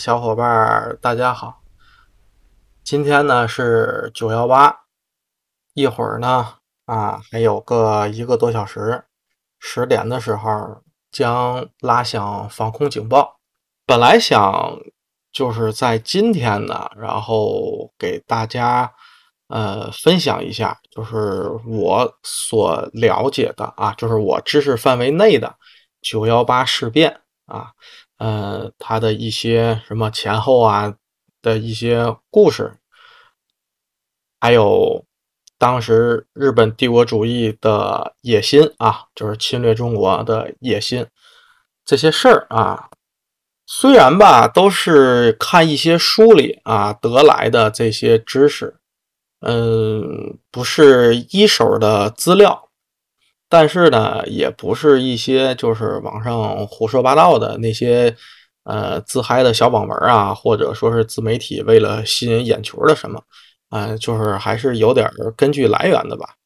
小伙伴儿，大家好！今天呢是九幺八，一会儿呢啊还有个一个多小时，十点的时候将拉响防空警报。本来想就是在今天呢，然后给大家呃分享一下，就是我所了解的啊，就是我知识范围内的九幺八事变啊。呃，他的一些什么前后啊的一些故事，还有当时日本帝国主义的野心啊，就是侵略中国的野心，这些事儿啊，虽然吧都是看一些书里啊得来的这些知识，嗯，不是一手的资料。但是呢，也不是一些就是网上胡说八道的那些呃自嗨的小网文啊，或者说是自媒体为了吸引眼球的什么，嗯，就是还是有点根据来源的吧。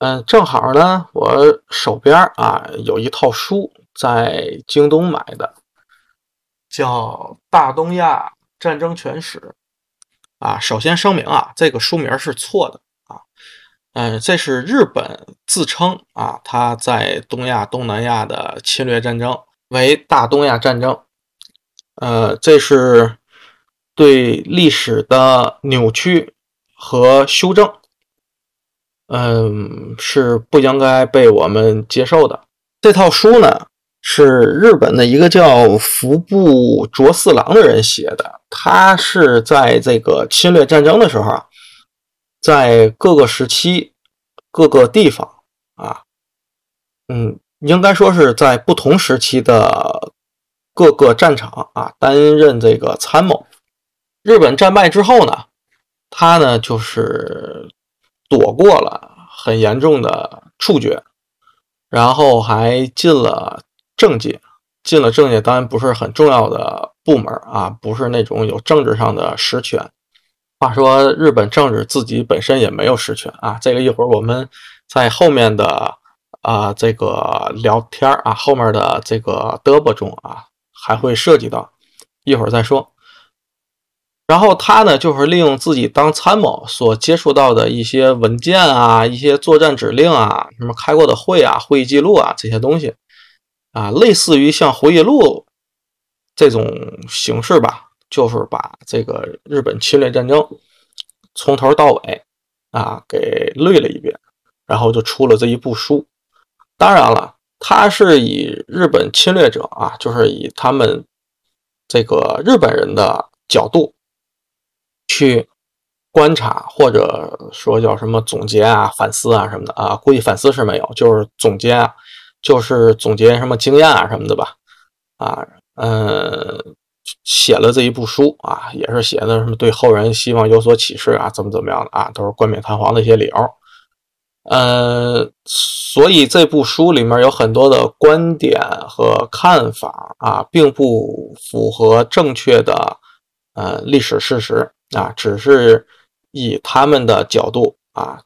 嗯，正好呢，我手边啊有一套书在京东买的，叫《大东亚战争全史》啊。首先声明啊，这个书名是错的啊。嗯，这是日本自称啊，他在东亚、东南亚的侵略战争为大东亚战争。呃，这是对历史的扭曲和修正，嗯，是不应该被我们接受的。这套书呢，是日本的一个叫服部卓四郎的人写的，他是在这个侵略战争的时候啊。在各个时期、各个地方啊，嗯，应该说是在不同时期的各个战场啊，担任这个参谋。日本战败之后呢，他呢就是躲过了很严重的处决，然后还进了政界。进了政界，当然不是很重要的部门啊，不是那种有政治上的实权。话说，日本政治自己本身也没有实权啊。这个一会儿我们在后面的啊这个聊天啊，后面的这个嘚啵中啊，还会涉及到，一会儿再说。然后他呢，就是利用自己当参谋所接触到的一些文件啊、一些作战指令啊、什么开过的会啊、会议记录啊这些东西啊，类似于像回忆录这种形式吧。就是把这个日本侵略战争从头到尾啊给捋了一遍，然后就出了这一部书。当然了，他是以日本侵略者啊，就是以他们这个日本人的角度去观察，或者说叫什么总结啊、反思啊什么的啊。估计反思是没有，就是总结啊，就是总结什么经验啊什么的吧。啊，嗯。写了这一部书啊，也是写的什么对后人希望有所启示啊，怎么怎么样的啊，都是冠冕堂皇的一些理由。呃，所以这部书里面有很多的观点和看法啊，并不符合正确的呃历史事实啊，只是以他们的角度啊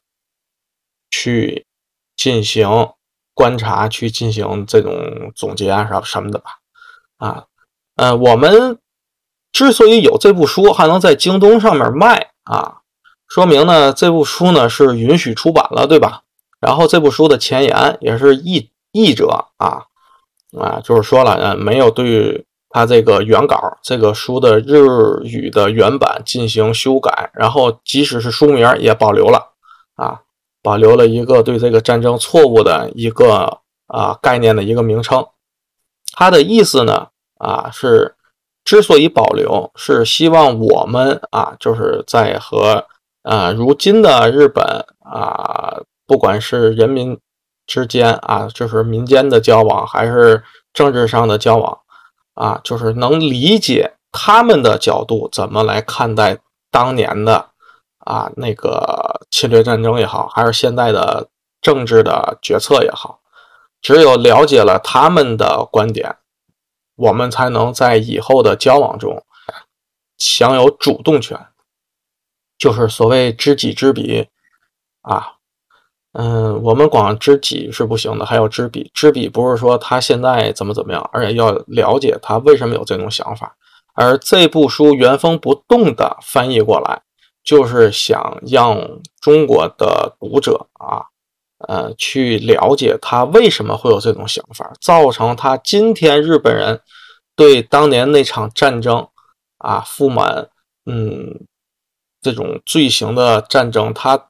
去进行观察，去进行这种总结啊什什么的吧啊。呃，我们之所以有这部书还能在京东上面卖啊，说明呢这部书呢是允许出版了，对吧？然后这部书的前言也是译译者啊啊，就是说了，呃，没有对他这个原稿这个书的日语的原版进行修改，然后即使是书名也保留了啊，保留了一个对这个战争错误的一个啊概念的一个名称，它的意思呢？啊，是之所以保留，是希望我们啊，就是在和啊如今的日本啊，不管是人民之间啊，就是民间的交往，还是政治上的交往啊，就是能理解他们的角度怎么来看待当年的啊那个侵略战争也好，还是现在的政治的决策也好，只有了解了他们的观点。我们才能在以后的交往中享有主动权，就是所谓知己知彼啊。嗯，我们光知己是不行的，还要知彼。知彼不是说他现在怎么怎么样，而且要了解他为什么有这种想法而这部书原封不动的翻译过来，就是想让中国的读者啊，呃，去了解他为什么会有这种想法，造成他今天日本人对当年那场战争啊，负满嗯这种罪行的战争，他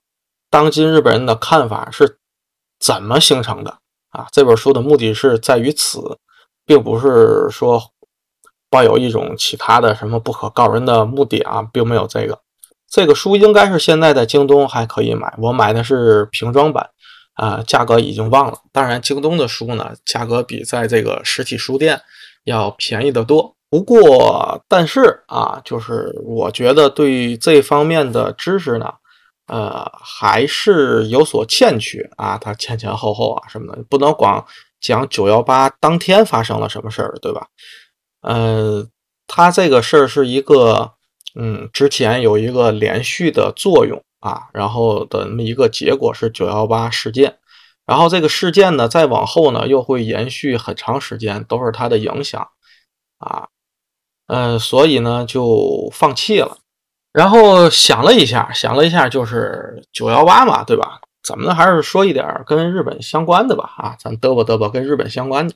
当今日本人的看法是怎么形成的啊？这本书的目的是在于此，并不是说。抱有一种其他的什么不可告人的目的啊，并没有这个。这个书应该是现在在京东还可以买，我买的是瓶装版，啊，价格已经忘了。当然，京东的书呢，价格比在这个实体书店要便宜得多。不过，但是啊，就是我觉得对这方面的知识呢，呃，还是有所欠缺啊。它前前后后啊什么的，不能光讲九幺八当天发生了什么事儿，对吧？呃，它这个事儿是一个，嗯，之前有一个连续的作用啊，然后的那么一个结果是九幺八事件，然后这个事件呢，再往后呢，又会延续很长时间，都是它的影响啊，呃，所以呢就放弃了，然后想了一下，想了一下，就是九幺八嘛，对吧？怎么，还是说一点跟日本相关的吧，啊，咱嘚啵嘚啵跟日本相关的。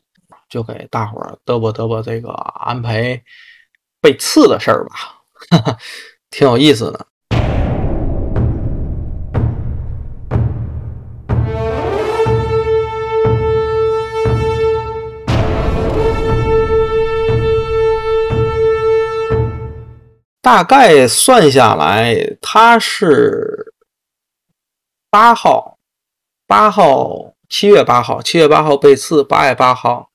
就给大伙儿嘚啵嘚啵这个安排被刺的事儿吧，哈 哈挺有意思的。大概算下来，他是八号，八号，七月八号，七月八号被刺，八月八号。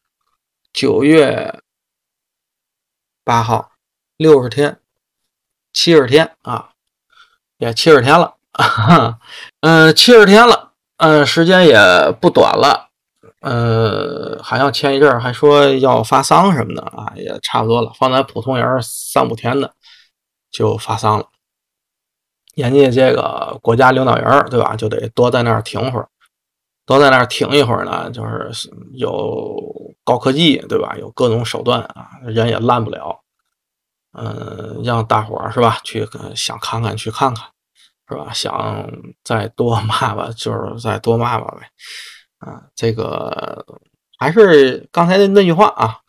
九月八号，六十天，七十天啊，也七十天了，嗯，七十天了，嗯，时间也不短了，呃，好像前一阵还说要发丧什么的啊，也差不多了，放在普通人三五天的就发丧了，人家这个国家领导人对吧，就得多在那儿停会儿。多在那儿停一会儿呢，就是有高科技，对吧？有各种手段啊，人也烂不了。嗯，让大伙儿是吧？去想看看，去看看，是吧？想再多骂骂，就是再多骂骂呗。啊，这个还是刚才的那句话啊，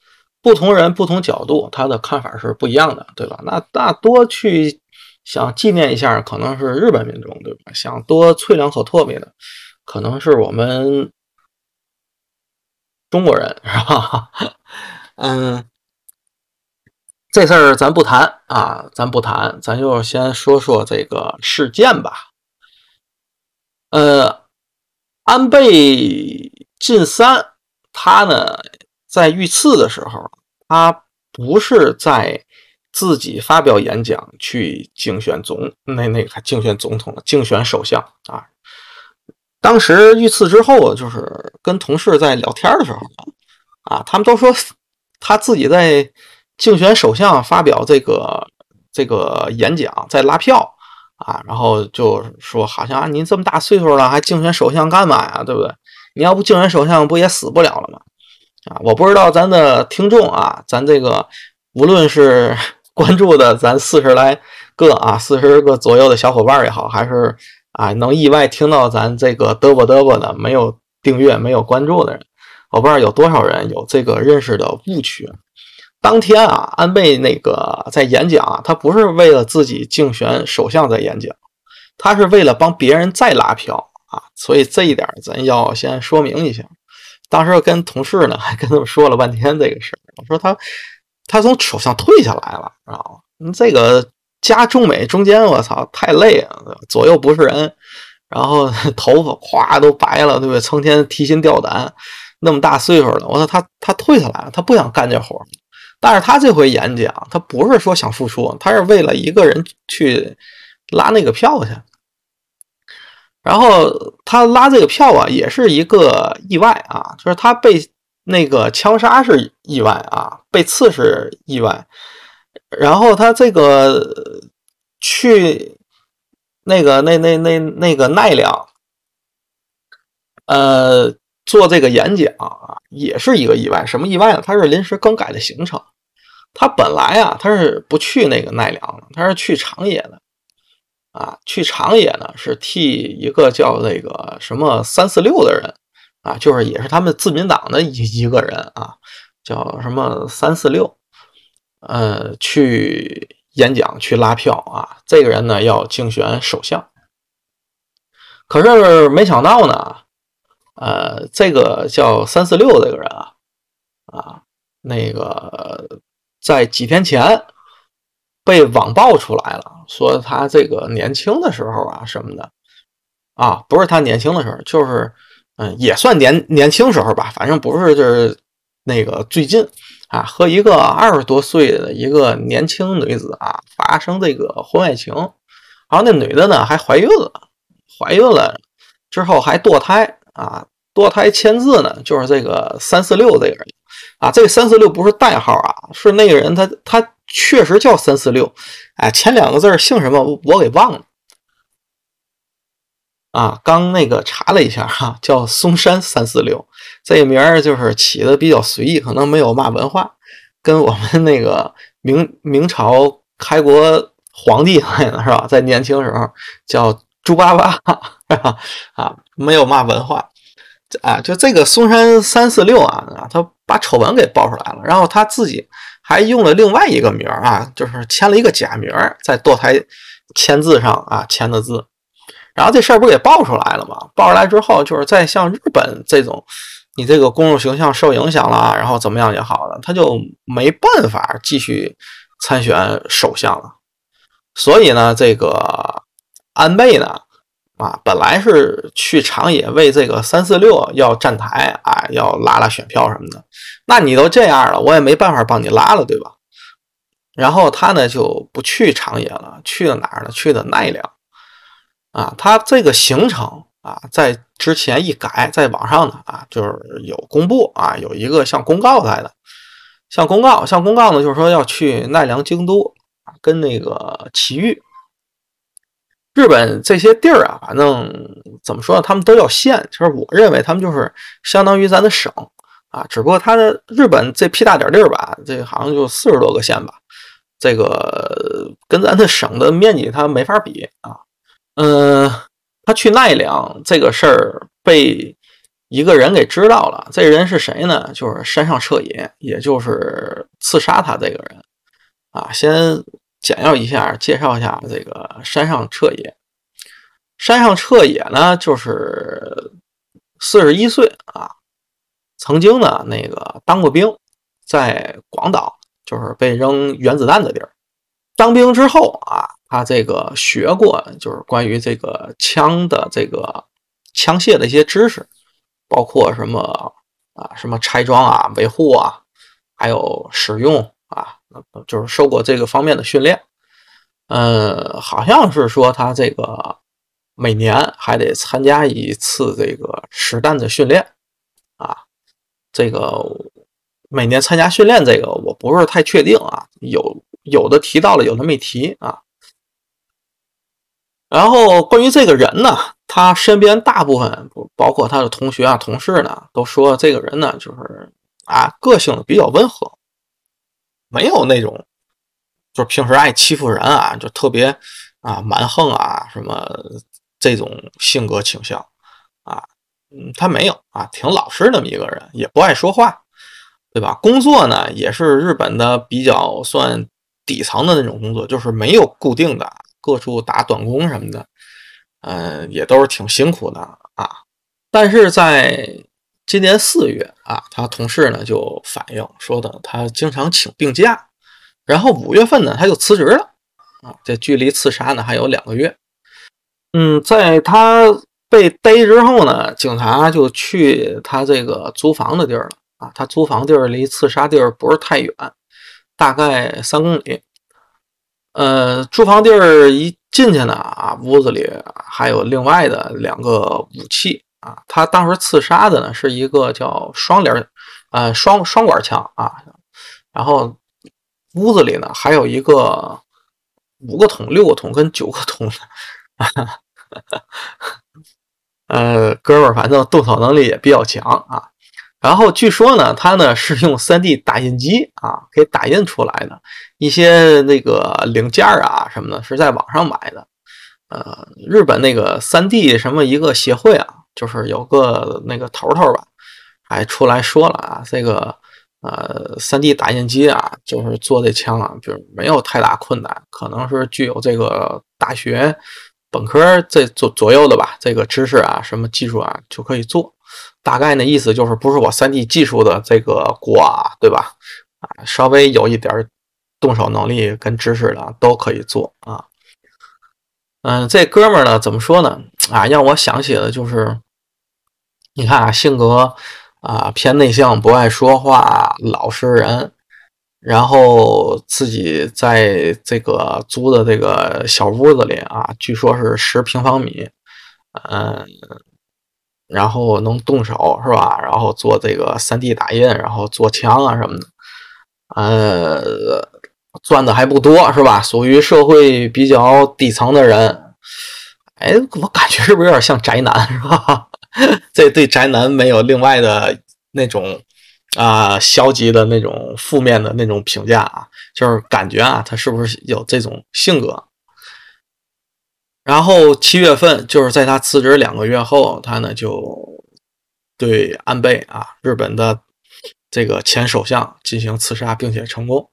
不同人不同角度，他的看法是不一样的，对吧？那大多去想纪念一下，可能是日本民众，对吧？想多啐两口唾沫的。可能是我们中国人是吧？嗯，这事儿咱不谈啊，咱不谈，咱就先说说这个事件吧。呃，安倍晋三他呢，在遇刺的时候，他不是在自己发表演讲去竞选总那那个竞选总统竞选首相啊。当时遇刺之后，就是跟同事在聊天的时候，啊，他们都说他自己在竞选首相发表这个这个演讲，在拉票啊，然后就说好像啊，您这么大岁数了，还竞选首相干嘛呀？对不对？你要不竞选首相，不也死不了了吗？啊，我不知道咱的听众啊，咱这个无论是 关注的咱四十来个啊，四十个左右的小伙伴也好，还是。啊，能意外听到咱这个嘚啵嘚啵的，没有订阅、没有关注的人，我不知道有多少人有这个认识的误区。当天啊，安倍那个在演讲啊，他不是为了自己竞选首相在演讲，他是为了帮别人再拉票啊。所以这一点咱要先说明一下。当时跟同事呢，还跟他们说了半天这个事儿，我说他他从首相退下来了，知道吗？这个。加中美中间，我操，太累了，左右不是人，然后 头发咵都白了，对不对？成天提心吊胆，那么大岁数了，我说他他退下来了，他不想干这活但是他这回演讲，他不是说想复出，他是为了一个人去拉那个票去。然后他拉这个票啊，也是一个意外啊，就是他被那个枪杀是意外啊，被刺是意外。然后他这个去那个那那那那个奈良，呃，做这个演讲啊，也是一个意外。什么意外呢？他是临时更改的行程。他本来啊，他是不去那个奈良的，他是去长野的。啊，去长野呢，是替一个叫那个什么三四六的人啊，就是也是他们自民党的一一个人啊，叫什么三四六，呃，去演讲去拉票啊。这个人呢要竞选首相，可是没想到呢，呃，这个叫三四六这个人啊，啊，那个在几天前。被网爆出来了，说他这个年轻的时候啊什么的，啊，不是他年轻的时候，就是嗯，也算年年轻时候吧，反正不是就是那个最近啊，和一个二十多岁的一个年轻女子啊发生这个婚外情，然后那女的呢还怀孕了，怀孕了之后还堕胎啊，堕胎签字呢就是这个三四六这个人啊，这个三四六不是代号啊，是那个人他他。确实叫三四六，哎，前两个字姓什么？我给忘了。啊，刚那个查了一下哈，叫嵩山三四六，这名儿就是起的比较随意，可能没有嘛文化，跟我们那个明明朝开国皇帝是吧？在年轻时候叫猪八八，啊，没有嘛文化。啊，就这个嵩山三四六啊，他把丑闻给爆出来了，然后他自己。还用了另外一个名儿啊，就是签了一个假名儿在堕胎签字上啊签的字，然后这事儿不给爆出来了吗？爆出来之后，就是在像日本这种，你这个公众形象受影响了，然后怎么样也好了，他就没办法继续参选首相了。所以呢，这个安倍呢。啊，本来是去长野为这个三四六要站台啊，要拉拉选票什么的。那你都这样了，我也没办法帮你拉了，对吧？然后他呢就不去长野了，去了哪儿呢？去的奈良。啊，他这个行程啊，在之前一改，在网上呢啊，就是有公布啊，有一个像公告来的，像公告，像公告呢，就是说要去奈良、京都，跟那个埼玉。日本这些地儿啊，反正怎么说呢，他们都叫县。其实我认为他们就是相当于咱的省啊，只不过它的日本这屁大点地儿吧，这好像就四十多个县吧，这个跟咱的省的面积它没法比啊。嗯，他去奈良这个事儿被一个人给知道了，这人是谁呢？就是山上彻也，也就是刺杀他这个人啊。先。简要一下介绍一下这个山上彻野。山上彻野呢，就是四十一岁啊，曾经呢那个当过兵，在广岛，就是被扔原子弹的地儿。当兵之后啊，他这个学过，就是关于这个枪的这个枪械的一些知识，包括什么啊，什么拆装啊、维护啊，还有使用。就是受过这个方面的训练，呃，好像是说他这个每年还得参加一次这个实弹的训练，啊，这个每年参加训练这个我不是太确定啊，有有的提到了，有的没提啊。然后关于这个人呢，他身边大部分包括他的同学啊、同事呢，都说这个人呢，就是啊，个性比较温和。没有那种，就是平时爱欺负人啊，就特别啊蛮横啊，什么这种性格倾向啊，嗯，他没有啊，挺老实那么一个人，也不爱说话，对吧？工作呢也是日本的比较算底层的那种工作，就是没有固定的，各处打短工什么的，嗯，也都是挺辛苦的啊。但是在今年四月啊，他同事呢就反映说的，他经常请病假，然后五月份呢他就辞职了啊。这距离刺杀呢还有两个月。嗯，在他被逮之后呢，警察就去他这个租房的地儿了啊。他租房地儿离刺杀地儿不是太远，大概三公里。呃，租房地儿一进去呢啊，屋子里还有另外的两个武器。啊，他当时刺杀的呢是一个叫双连，呃，双双管枪啊。然后屋子里呢还有一个五个桶、六个桶跟九个桶的，呃，哥们儿反正动手能力也比较强啊。然后据说呢，他呢是用 3D 打印机啊给打印出来的，一些那个零件啊什么的，是在网上买的。呃，日本那个 3D 什么一个协会啊，就是有个那个头头吧，还出来说了啊，这个呃 3D 打印机啊，就是做这枪啊，就是没有太大困难，可能是具有这个大学本科这左左右的吧，这个知识啊，什么技术啊就可以做。大概那意思就是，不是我 3D 技术的这个锅啊，对吧？啊，稍微有一点动手能力跟知识的都可以做啊。嗯，这哥们儿呢，怎么说呢？啊，让我想起了就是，你看啊，性格啊偏内向，不爱说话，老实人，然后自己在这个租的这个小屋子里啊，据说是十平方米，嗯。然后能动手是吧？然后做这个 3D 打印，然后做枪啊什么的，呃，赚的还不多是吧？属于社会比较底层的人。哎，我感觉是不是有点像宅男是吧？这对宅男没有另外的那种啊消极的那种负面的那种评价啊，就是感觉啊，他是不是有这种性格？然后七月份，就是在他辞职两个月后，他呢就对安倍啊，日本的这个前首相进行刺杀，并且成功。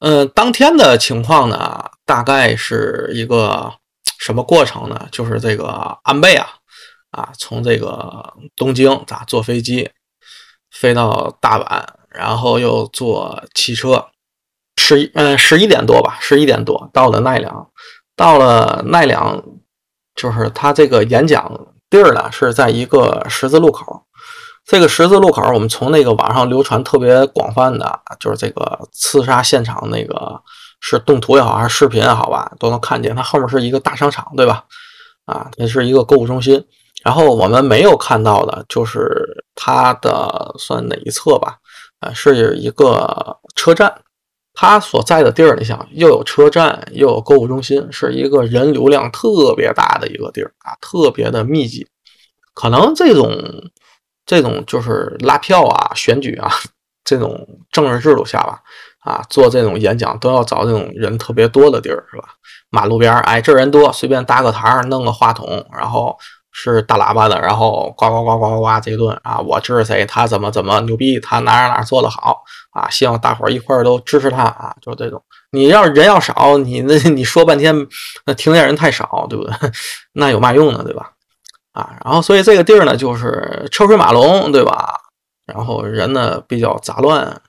嗯，当天的情况呢，大概是一个什么过程呢？就是这个安倍啊，啊，从这个东京咋坐飞机飞到大阪，然后又坐汽车，十一嗯十一点多吧，十一点多到了奈良。到了奈良，就是他这个演讲地儿呢，是在一个十字路口。这个十字路口，我们从那个网上流传特别广泛的，就是这个刺杀现场那个是动图也好，还是视频也好吧，都能看见。它后面是一个大商场，对吧？啊，它是一个购物中心。然后我们没有看到的，就是它的算哪一侧吧？啊，是一个车站。他所在的地儿，你想又有车站，又有购物中心，是一个人流量特别大的一个地儿啊，特别的密集。可能这种这种就是拉票啊、选举啊这种政治制度下吧，啊，做这种演讲都要找这种人特别多的地儿，是吧？马路边儿，哎，这人多，随便搭个台儿，弄个话筒，然后。是大喇叭的，然后呱呱呱呱呱呱这一顿啊！我支持谁，他怎么怎么牛逼，他哪哪哪做的好啊！希望大伙儿一块儿都支持他啊！就这种，你要人要少，你那你说半天，那听见人太少，对不对？那有嘛用呢，对吧？啊，然后所以这个地儿呢，就是车水马龙，对吧？然后人呢比较杂乱，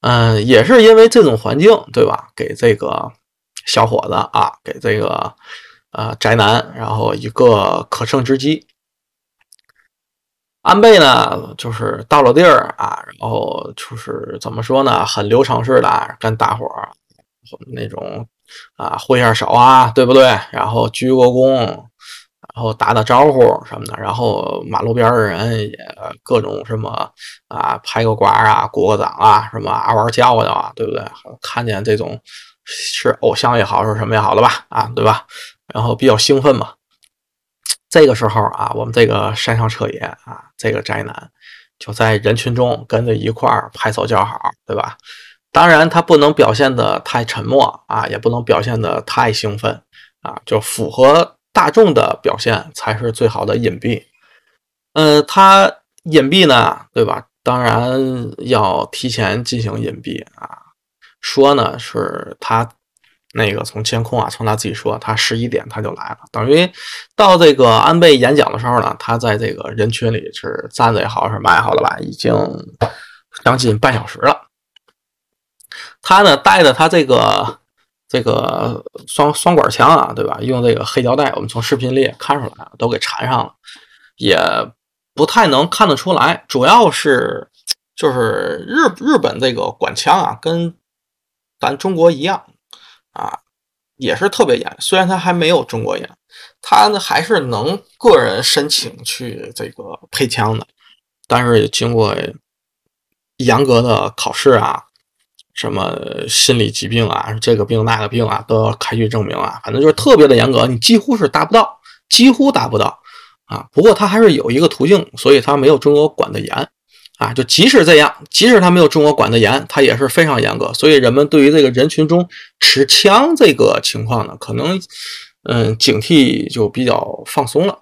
嗯，也是因为这种环境，对吧？给这个小伙子啊，给这个。啊，宅男，然后一个可乘之机。安倍呢，就是到了地儿啊，然后就是怎么说呢，很流程式的跟大伙儿那种啊挥下手啊，对不对？然后鞠个躬，然后打打招呼什么的。然后马路边的人也各种什么啊，拍个瓜啊，鼓个掌啊，什么啊玩叫的啊，对不对？看见这种是偶像也好，是什么也好的吧，啊，对吧？然后比较兴奋嘛，这个时候啊，我们这个山上彻爷啊，这个宅男就在人群中跟着一块儿拍手叫好，对吧？当然他不能表现的太沉默啊，也不能表现的太兴奋啊，就符合大众的表现才是最好的隐蔽。嗯，他隐蔽呢，对吧？当然要提前进行隐蔽啊，说呢是他。那个从监控啊，从他自己说，他十一点他就来了，等于到这个安倍演讲的时候呢，他在这个人群里是站着也好，是嘛也好的吧，已经将近半小时了。他呢带着他这个这个双双管枪啊，对吧？用这个黑胶带，我们从视频里也看出来了，都给缠上了，也不太能看得出来。主要是就是日日本这个管枪啊，跟咱中国一样。啊，也是特别严，虽然他还没有中国严，他呢还是能个人申请去这个配枪的，但是经过严格的考试啊，什么心理疾病啊，这个病那个病啊，都要开具证明啊，反正就是特别的严格，你几乎是达不到，几乎达不到啊。不过他还是有一个途径，所以他没有中国管得严啊。就即使这样，即使他没有中国管的严，他也是非常严格。所以人们对于这个人群中持枪这个情况呢，可能嗯警惕就比较放松了。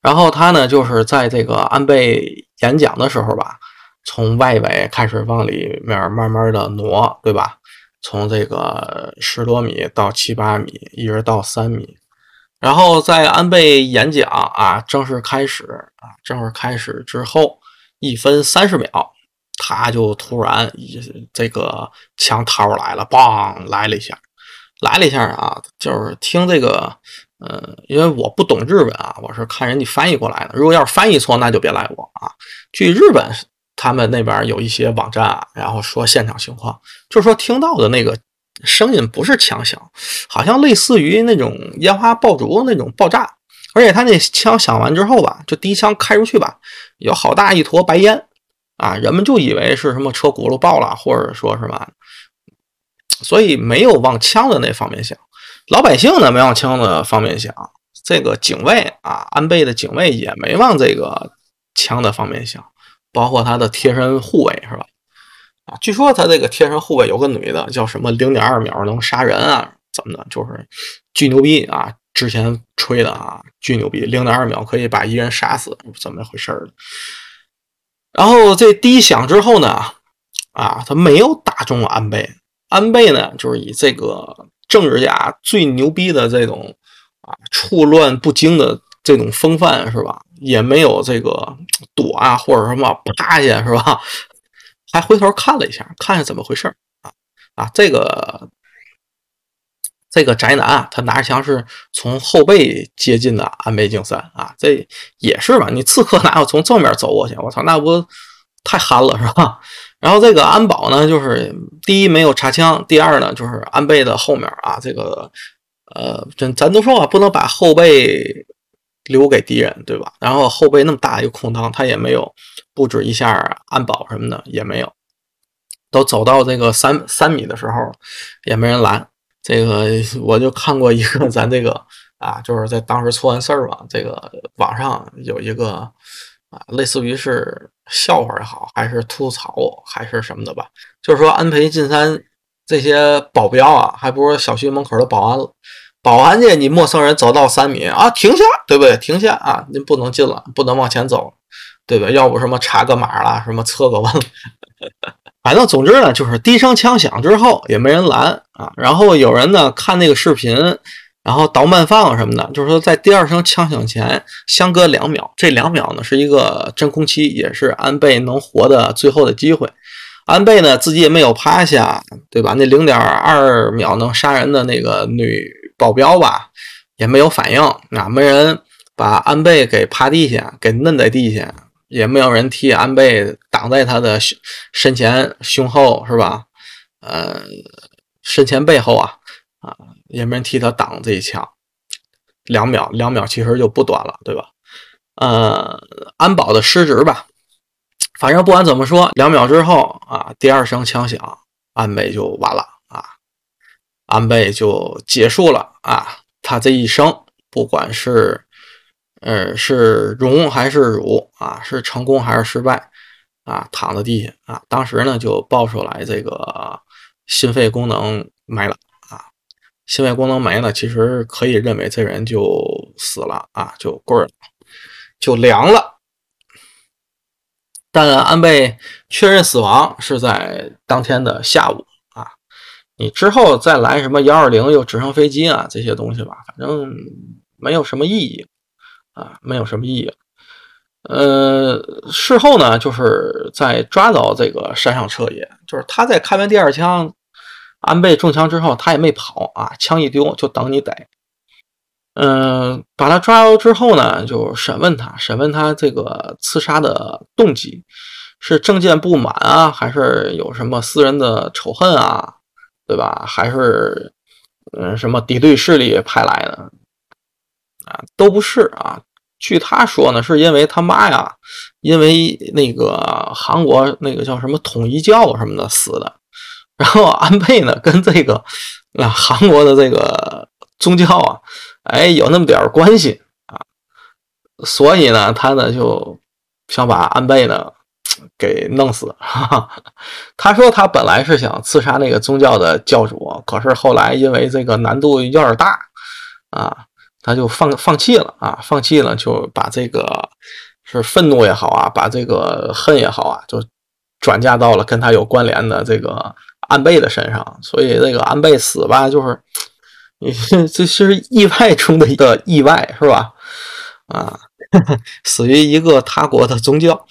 然后他呢，就是在这个安倍演讲的时候吧，从外围开始往里面慢慢的挪，对吧？从这个十多米到七八米，一直到三米。然后在安倍演讲啊正式开始啊正式开始之后，一分三十秒，他就突然这个枪掏出来了，嘣来了一下，来了一下啊，就是听这个。呃，因为我不懂日本啊，我是看人家翻译过来的。如果要是翻译错，那就别赖我啊。据日本他们那边有一些网站啊，然后说现场情况，就是说听到的那个声音不是枪响，好像类似于那种烟花爆竹那种爆炸。而且他那枪响完之后吧，就第一枪开出去吧，有好大一坨白烟啊，人们就以为是什么车轱辘爆了，或者说什么，所以没有往枪的那方面想。老百姓呢没往枪的方面想，这个警卫啊，安倍的警卫也没往这个枪的方面想，包括他的贴身护卫是吧？啊，据说他这个贴身护卫有个女的，叫什么零点二秒能杀人啊？怎么的？就是巨牛逼啊！之前吹的啊，巨牛逼，零点二秒可以把一人杀死，怎么回事儿？然后这第一响之后呢，啊，他没有打中安倍，安倍呢就是以这个。政治家最牛逼的这种啊，处乱不惊的这种风范是吧？也没有这个躲啊，或者什么趴下是吧？还回头看了一下，看看怎么回事啊啊！这个这个宅男啊，他拿着枪是从后背接近的安倍晋三啊，这也是吧？你刺客哪有从正面走过去？我操，那不太憨了是吧？然后这个安保呢，就是第一没有插枪，第二呢就是安倍的后面啊，这个呃，咱咱都说啊，不能把后背留给敌人，对吧？然后后背那么大一个空档，他也没有布置一下安保什么的，也没有。都走到这个三三米的时候，也没人拦。这个我就看过一个咱这个啊，就是在当时出完事儿吧，这个网上有一个。啊，类似于是笑话也好，还是吐槽，还是什么的吧？就是说，安倍晋三这些保镖啊，还不如小区门口的保安了。保安去，你陌生人走到三米啊，停下，对不对？停下啊，您不能进了，不能往前走，对吧？要不什么查个码啦，什么测个温，反正总之呢，就是第一声枪响之后也没人拦啊。然后有人呢看那个视频。然后倒慢放什么的，就是说在第二声枪响前相隔两秒，这两秒呢是一个真空期，也是安倍能活的最后的机会。安倍呢自己也没有趴下，对吧？那零点二秒能杀人的那个女保镖吧，也没有反应，啊，没人把安倍给趴地下，给摁在地下，也没有人替安倍挡在他的身前、胸后，是吧？呃，身前背后啊，啊。也没人替他挡这一枪，两秒，两秒其实就不短了，对吧？呃，安保的失职吧，反正不管怎么说，两秒之后啊，第二声枪响，安倍就完了，安倍就结束了啊，他这一生，不管是呃是荣还是辱啊，是成功还是失败啊，躺在地下啊，当时呢就爆出来这个心肺功能没了啊。心肺功能没了，其实可以认为这人就死了啊，就棍儿，就凉了。但安倍确认死亡是在当天的下午。你之后再来什么幺二零又直升飞机啊这些东西吧，反正没有什么意义啊，没有什么意义。呃，事后呢，就是在抓到这个山上彻也，就是他在开完第二枪。安倍中枪之后，他也没跑啊，枪一丢就等你逮。嗯，把他抓到之后呢，就审问他，审问他这个刺杀的动机是政见不满啊，还是有什么私人的仇恨啊，对吧？还是嗯什么敌对势力派来的啊？都不是啊。据他说呢，是因为他妈呀，因为那个韩国那个叫什么统一教什么的死的。然后安倍呢，跟这个啊韩国的这个宗教啊，哎，有那么点关系啊。所以呢，他呢就想把安倍呢给弄死。他说他本来是想刺杀那个宗教的教主，可是后来因为这个难度有点大啊，他就放放弃了啊，放弃了就把这个是愤怒也好啊，把这个恨也好啊，就转嫁到了跟他有关联的这个安倍的身上。所以这个安倍死吧，就是你 这是意外中的一个意外，是吧？啊。死于一个他国的宗教。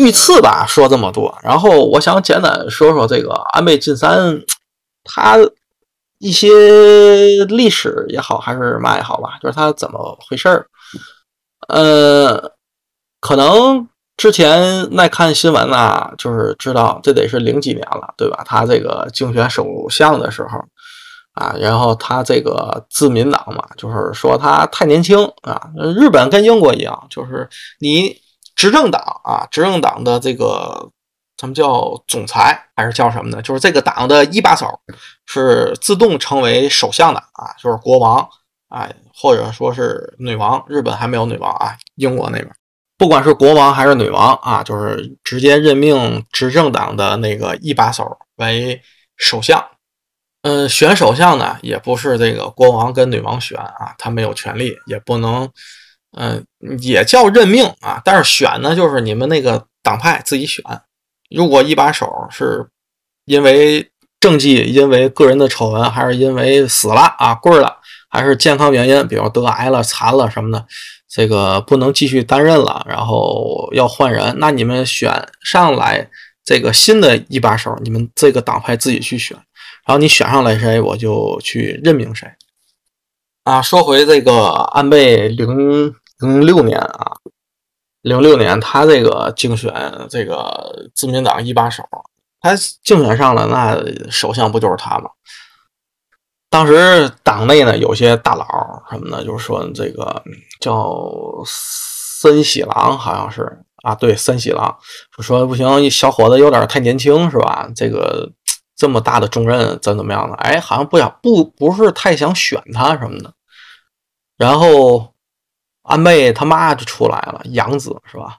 遇刺吧，说这么多，然后我想简单说说这个安倍晋三，他。一些历史也好，还是嘛也好吧，就是他怎么回事儿？呃，可能之前在看新闻呢，就是知道这得是零几年了，对吧？他这个竞选首相的时候啊，然后他这个自民党嘛，就是说他太年轻啊。日本跟英国一样，就是你执政党啊，执政党的这个。什么叫总裁还是叫什么呢？就是这个党的一把手是自动成为首相的啊，就是国王啊，或者说是女王。日本还没有女王啊，英国那边不管是国王还是女王啊，就是直接任命执政党的那个一把手为首相。嗯，选首相呢也不是这个国王跟女王选啊，他没有权利，也不能，嗯，也叫任命啊，但是选呢就是你们那个党派自己选。如果一把手是因为政绩、因为个人的丑闻，还是因为死了啊、跪了，还是健康原因，比如得癌了、残了什么的，这个不能继续担任了，然后要换人，那你们选上来这个新的一把手，你们这个党派自己去选，然后你选上来谁，我就去任命谁。啊，说回这个安倍零零六年啊。零六年，他这个竞选这个自民党一把手，他竞选上了，那首相不就是他吗？当时党内呢，有些大佬什么的，就是说这个叫森喜朗，好像是啊，对，森喜朗就说不行，小伙子有点太年轻，是吧？这个这么大的重任，怎怎么样的？哎，好像不想不不是太想选他什么的，然后。安倍他妈就出来了，养子是吧？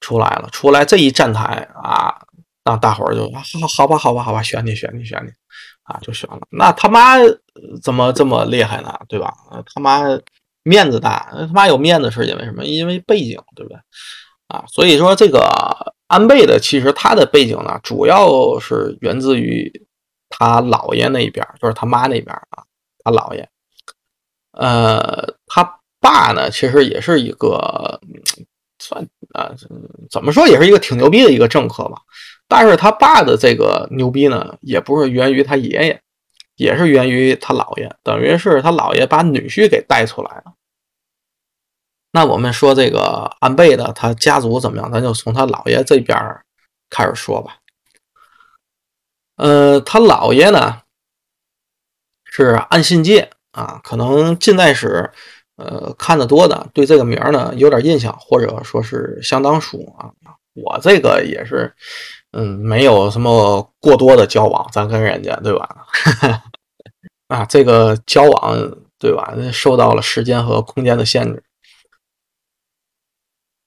出来了，出来这一站台啊，那大伙儿就好好吧，好吧，好吧，选你，选你，选你，啊，就选了。那他妈怎么这么厉害呢？对吧？他妈面子大，他妈有面子是因为什么？因为背景，对不对？啊，所以说这个安倍的，其实他的背景呢，主要是源自于他姥爷那边，就是他妈那边啊，他姥爷，呃，他。爸呢，其实也是一个算啊，怎么说也是一个挺牛逼的一个政客吧。但是他爸的这个牛逼呢，也不是源于他爷爷，也是源于他姥爷，等于是他姥爷把女婿给带出来了。那我们说这个安倍的他家族怎么样？咱就从他姥爷这边开始说吧。呃，他姥爷呢是安信介啊，可能近代史。呃，看得多的，对这个名儿呢有点印象，或者说是相当熟啊。我这个也是，嗯，没有什么过多的交往，咱跟人家对吧？啊，这个交往对吧，受到了时间和空间的限制。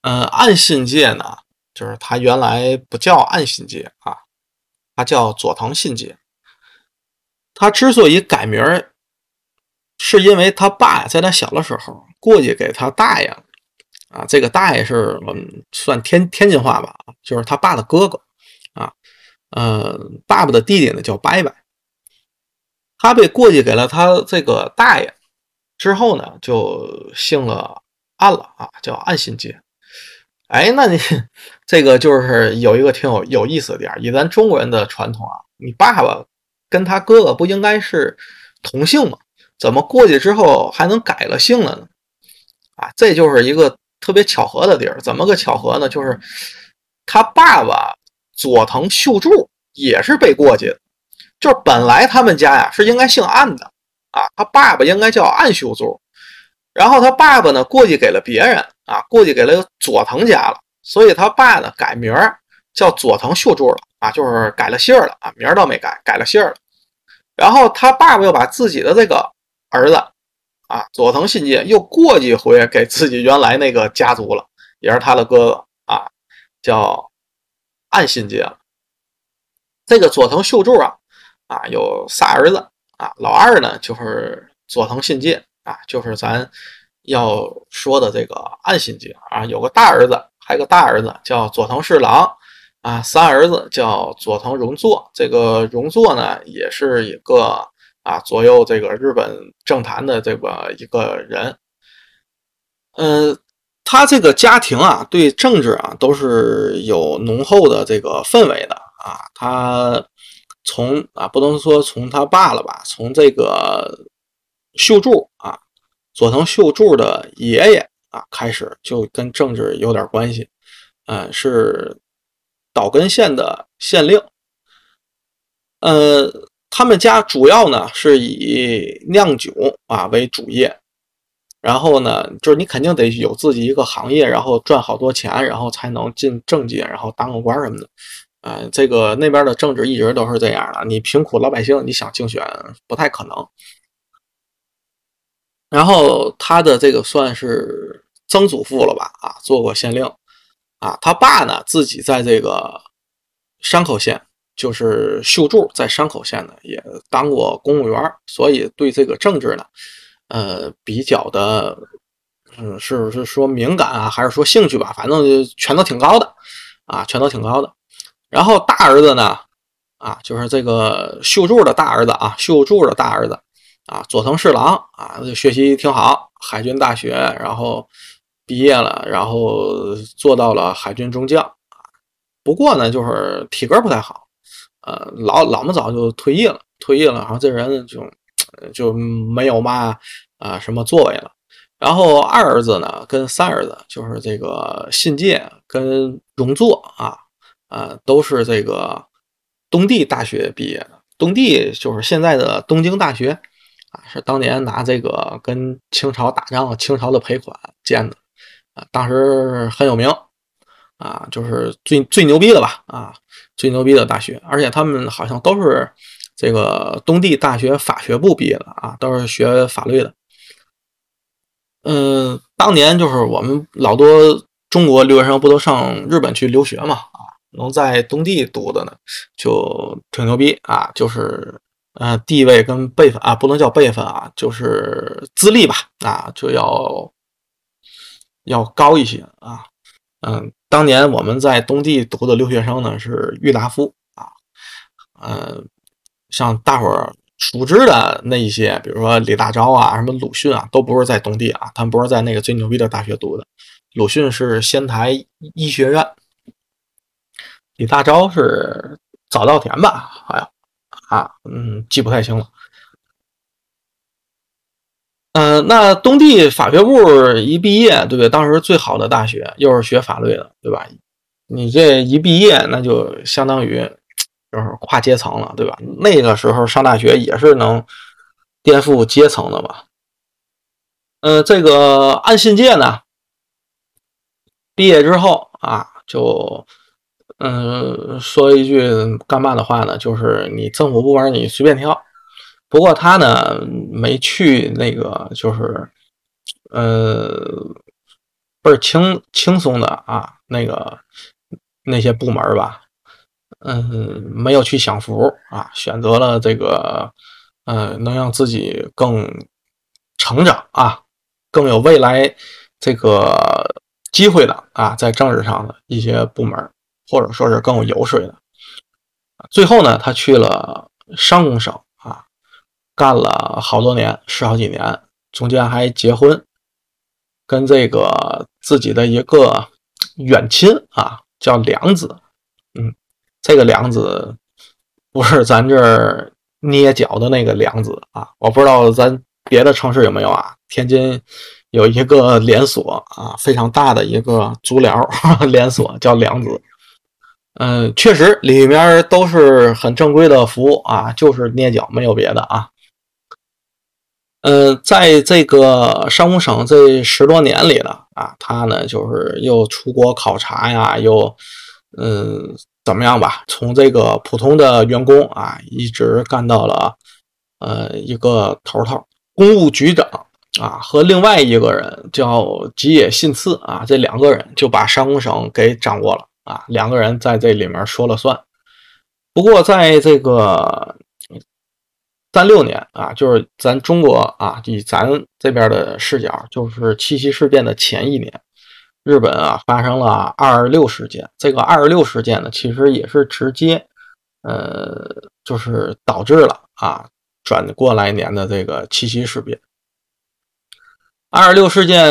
嗯，岸信介呢，就是他原来不叫岸信介啊，他叫佐藤信介。他之所以改名儿。是因为他爸在他小的时候过去给他大爷啊，这个大爷是嗯算天天津话吧，就是他爸的哥哥啊，呃，爸爸的弟弟呢叫伯伯，他被过继给了他这个大爷之后呢，就姓了安了啊，叫安信介。哎，那你这个就是有一个挺有有意思的点，以咱中国人的传统啊，你爸爸跟他哥哥不应该是同姓吗？怎么过去之后还能改了姓了呢？啊，这就是一个特别巧合的地儿。怎么个巧合呢？就是他爸爸佐藤秀柱也是被过去的，就是本来他们家呀是应该姓安的啊，他爸爸应该叫安秀柱，然后他爸爸呢过继给了别人啊，过继给了佐藤家了，所以他爸呢改名儿叫佐藤秀柱了啊，就是改了姓了啊，名儿倒没改，改了姓了。然后他爸爸又把自己的这个儿子啊佐藤信介又过继回给自己原来那个家族了，也是他的哥哥啊，叫岸信介了。这个佐藤秀柱啊。啊，有仨儿子啊，老二呢就是佐藤信介啊，就是咱要说的这个岸信介啊，有个大儿子，还有个大儿子叫佐藤侍郎啊，三儿子叫佐藤荣作，这个荣作呢也是一个啊左右这个日本政坛的这个一个人，嗯，他这个家庭啊对政治啊都是有浓厚的这个氛围的啊，他。从啊，不能说从他爸了吧，从这个秀柱啊，佐藤秀柱的爷爷啊开始就跟政治有点关系，嗯，是岛根县的县令，呃，他们家主要呢是以酿酒啊为主业，然后呢，就是你肯定得有自己一个行业，然后赚好多钱，然后才能进政界，然后当个官什么的。呃，这个那边的政治一直都是这样的，你贫苦老百姓，你想竞选不太可能。然后他的这个算是曾祖父了吧？啊，做过县令，啊，他爸呢自己在这个山口县，就是秀柱在山口县呢也当过公务员，所以对这个政治呢，呃，比较的，嗯，是是说敏感啊，还是说兴趣吧？反正全都挺高的，啊，全都挺高的。然后大儿子呢，啊，就是这个秀柱的大儿子啊，秀柱的大儿子啊，佐藤侍郎啊，学习挺好，海军大学，然后毕业了，然后做到了海军中将啊。不过呢，就是体格不太好，呃，老老么早就退役了，退役了，然后这人就就没有嘛啊什么作为了。然后二儿子呢，跟三儿子就是这个信介跟荣作啊。啊，都是这个东帝大学毕业的。东帝就是现在的东京大学啊，是当年拿这个跟清朝打仗，清朝的赔款建的啊，当时很有名啊，就是最最牛逼的吧啊，最牛逼的大学。而且他们好像都是这个东帝大学法学部毕业的啊，都是学法律的。嗯，当年就是我们老多中国留学生不都上日本去留学嘛啊。能在东帝读的呢，就挺牛逼啊！就是，呃，地位跟辈分啊，不能叫辈分啊，就是资历吧啊，就要要高一些啊。嗯，当年我们在东帝读的留学生呢是郁达夫啊，呃，像大伙儿熟知的那一些，比如说李大钊啊，什么鲁迅啊，都不是在东帝啊，他们不是在那个最牛逼的大学读的。鲁迅是仙台医学院。李大钊是早稻田吧？好像啊，嗯，记不太清了。嗯，那东帝法学部一毕业，对不对？当时最好的大学，又是学法律的，对吧？你这一毕业，那就相当于就是跨阶层了，对吧？那个时候上大学也是能颠覆阶层的嘛。嗯，这个按信介呢，毕业之后啊，就。嗯，说一句干嘛的话呢？就是你政府部门你随便挑。不过他呢没去那个，就是呃倍儿轻轻松的啊，那个那些部门吧。嗯，没有去享福啊，选择了这个嗯能让自己更成长啊，更有未来这个机会的啊，在政治上的一些部门。或者说是更有油水的，最后呢，他去了商公省，干了好多年，十好几年，中间还结婚，跟这个自己的一个远亲啊，叫梁子，嗯，这个梁子不是咱这儿捏脚的那个梁子啊，我不知道咱别的城市有没有啊，天津有一个连锁啊，非常大的一个足疗 连锁，叫梁子。嗯，确实里面都是很正规的服务啊，就是捏脚，没有别的啊。嗯，在这个山东省这十多年里了，啊，他呢就是又出国考察呀，又嗯怎么样吧，从这个普通的员工啊，一直干到了呃一个头头，公务局长啊，和另外一个人叫吉野信次啊，这两个人就把山东省给掌握了啊，两个人在这里面说了算。不过在这个。三六年啊，就是咱中国啊，以咱这边的视角，就是七七事变的前一年，日本啊发生了二二六事件。这个二二六事件呢，其实也是直接，呃，就是导致了啊转过来年的这个七七事变。二二六事件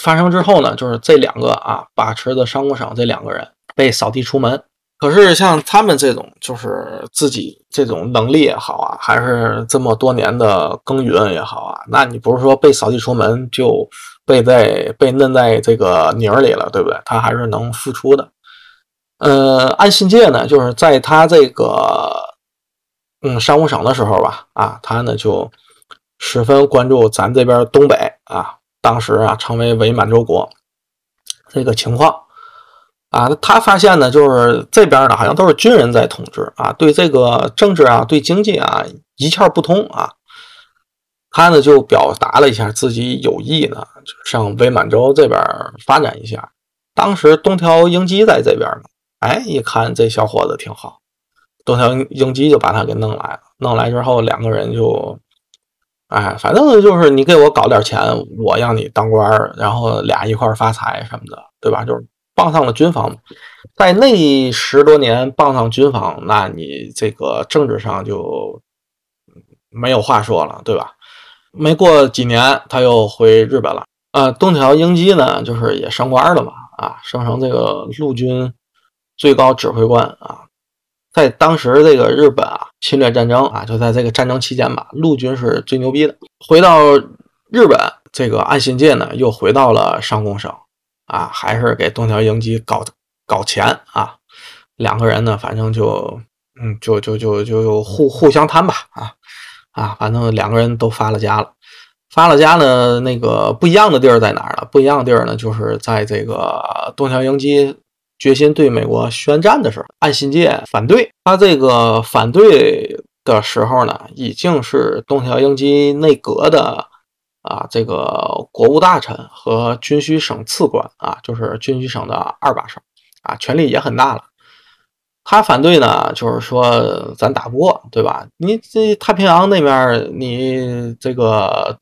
发生之后呢，就是这两个啊把持的商务省这两个人被扫地出门。可是像他们这种，就是自己这种能力也好啊，还是这么多年的耕耘也好啊，那你不是说被扫地出门就被在被嫩在这个泥里了，对不对？他还是能付出的。呃，安信介呢，就是在他这个嗯商务省的时候吧，啊，他呢就十分关注咱这边东北啊，当时啊成为伪满洲国这个情况。啊，他发现呢，就是这边呢，好像都是军人在统治啊，对这个政治啊，对经济啊，一窍不通啊。他呢就表达了一下自己有意呢，就上伪满洲这边发展一下。当时东条英机在这边呢，哎，一看这小伙子挺好，东条英机就把他给弄来了。弄来之后，两个人就，哎，反正就是你给我搞点钱，我让你当官然后俩一块发财什么的，对吧？就是。傍上了军方，在那十多年傍上军方，那你这个政治上就没有话说了，对吧？没过几年，他又回日本了。呃，东条英机呢，就是也升官了嘛，啊，升成这个陆军最高指挥官啊。在当时这个日本啊，侵略战争啊，就在这个战争期间吧，陆军是最牛逼的。回到日本，这个岸信介呢，又回到了上宫省。啊，还是给东条英机搞搞钱啊！两个人呢，反正就嗯，就就就就互互相贪吧啊啊！反正两个人都发了家了，发了家呢，那个不一样的地儿在哪呢？不一样的地儿呢，就是在这个东条英机决心对美国宣战的时候，岸信介反对他这个反对的时候呢，已经是东条英机内阁的。啊，这个国务大臣和军需省次官啊，就是军需省的二把手啊，权力也很大了。他反对呢，就是说咱打不过，对吧？你这太平洋那边，你这个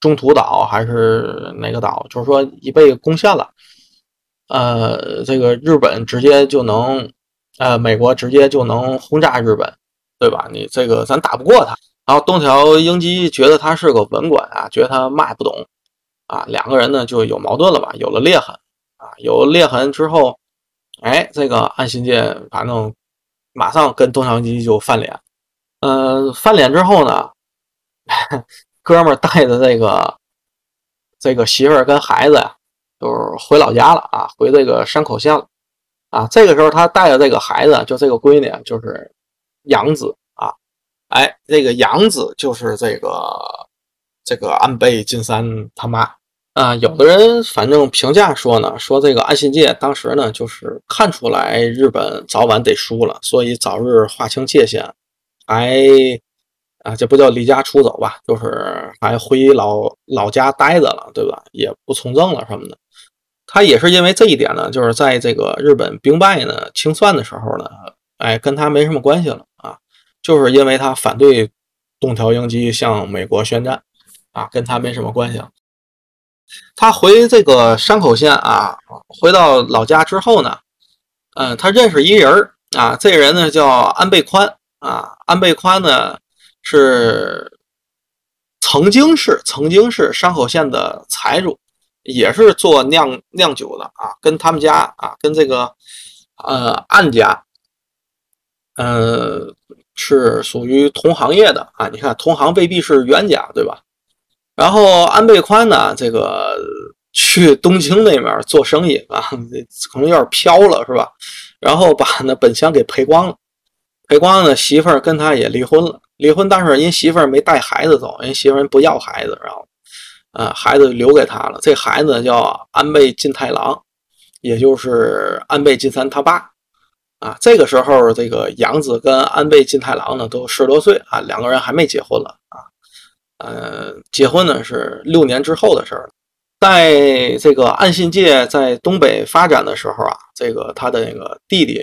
中途岛还是哪个岛，就是说一被攻陷了，呃，这个日本直接就能，呃，美国直接就能轰炸日本，对吧？你这个咱打不过他。然后东条英机觉得他是个文官啊，觉得他嘛也不懂啊，两个人呢就有矛盾了吧，有了裂痕啊，有裂痕之后，哎，这个岸信介反正马上跟东条英机就翻脸，嗯，翻脸之后呢，哥们儿带着这个这个媳妇儿跟孩子呀，就是回老家了啊，回这个山口县了啊，这个时候他带着这个孩子，就这个闺女，就是养子。哎，这个杨子就是这个这个安倍晋三他妈啊。有的人反正评价说呢，说这个安信介当时呢，就是看出来日本早晚得输了，所以早日划清界限，还啊，这不叫离家出走吧，就是还回老老家待着了，对吧？也不从政了什么的。他也是因为这一点呢，就是在这个日本兵败呢清算的时候呢，哎，跟他没什么关系了。就是因为他反对东条英机向美国宣战，啊，跟他没什么关系。他回这个山口县啊，回到老家之后呢，嗯，他认识一人啊，这人呢叫安倍宽啊，安倍宽呢是曾经是曾经是山口县的财主，也是做酿酿酒的啊，跟他们家啊，跟这个呃安家，呃。是属于同行业的啊，你看同行未必是冤家，对吧？然后安倍宽呢，这个去东京那边做生意啊，可能有点飘了，是吧？然后把那本钱给赔光了。赔光了，媳妇儿跟他也离婚了。离婚，但是人媳妇儿没带孩子走，人媳妇儿不要孩子，然后，啊，孩子留给他了。这孩子叫安倍晋太郎，也就是安倍晋三他爸。啊，这个时候，这个杨子跟安倍晋太郎呢都十多岁啊，两个人还没结婚了啊。呃，结婚呢是六年之后的事儿。在这个安信介在东北发展的时候啊，这个他的那个弟弟，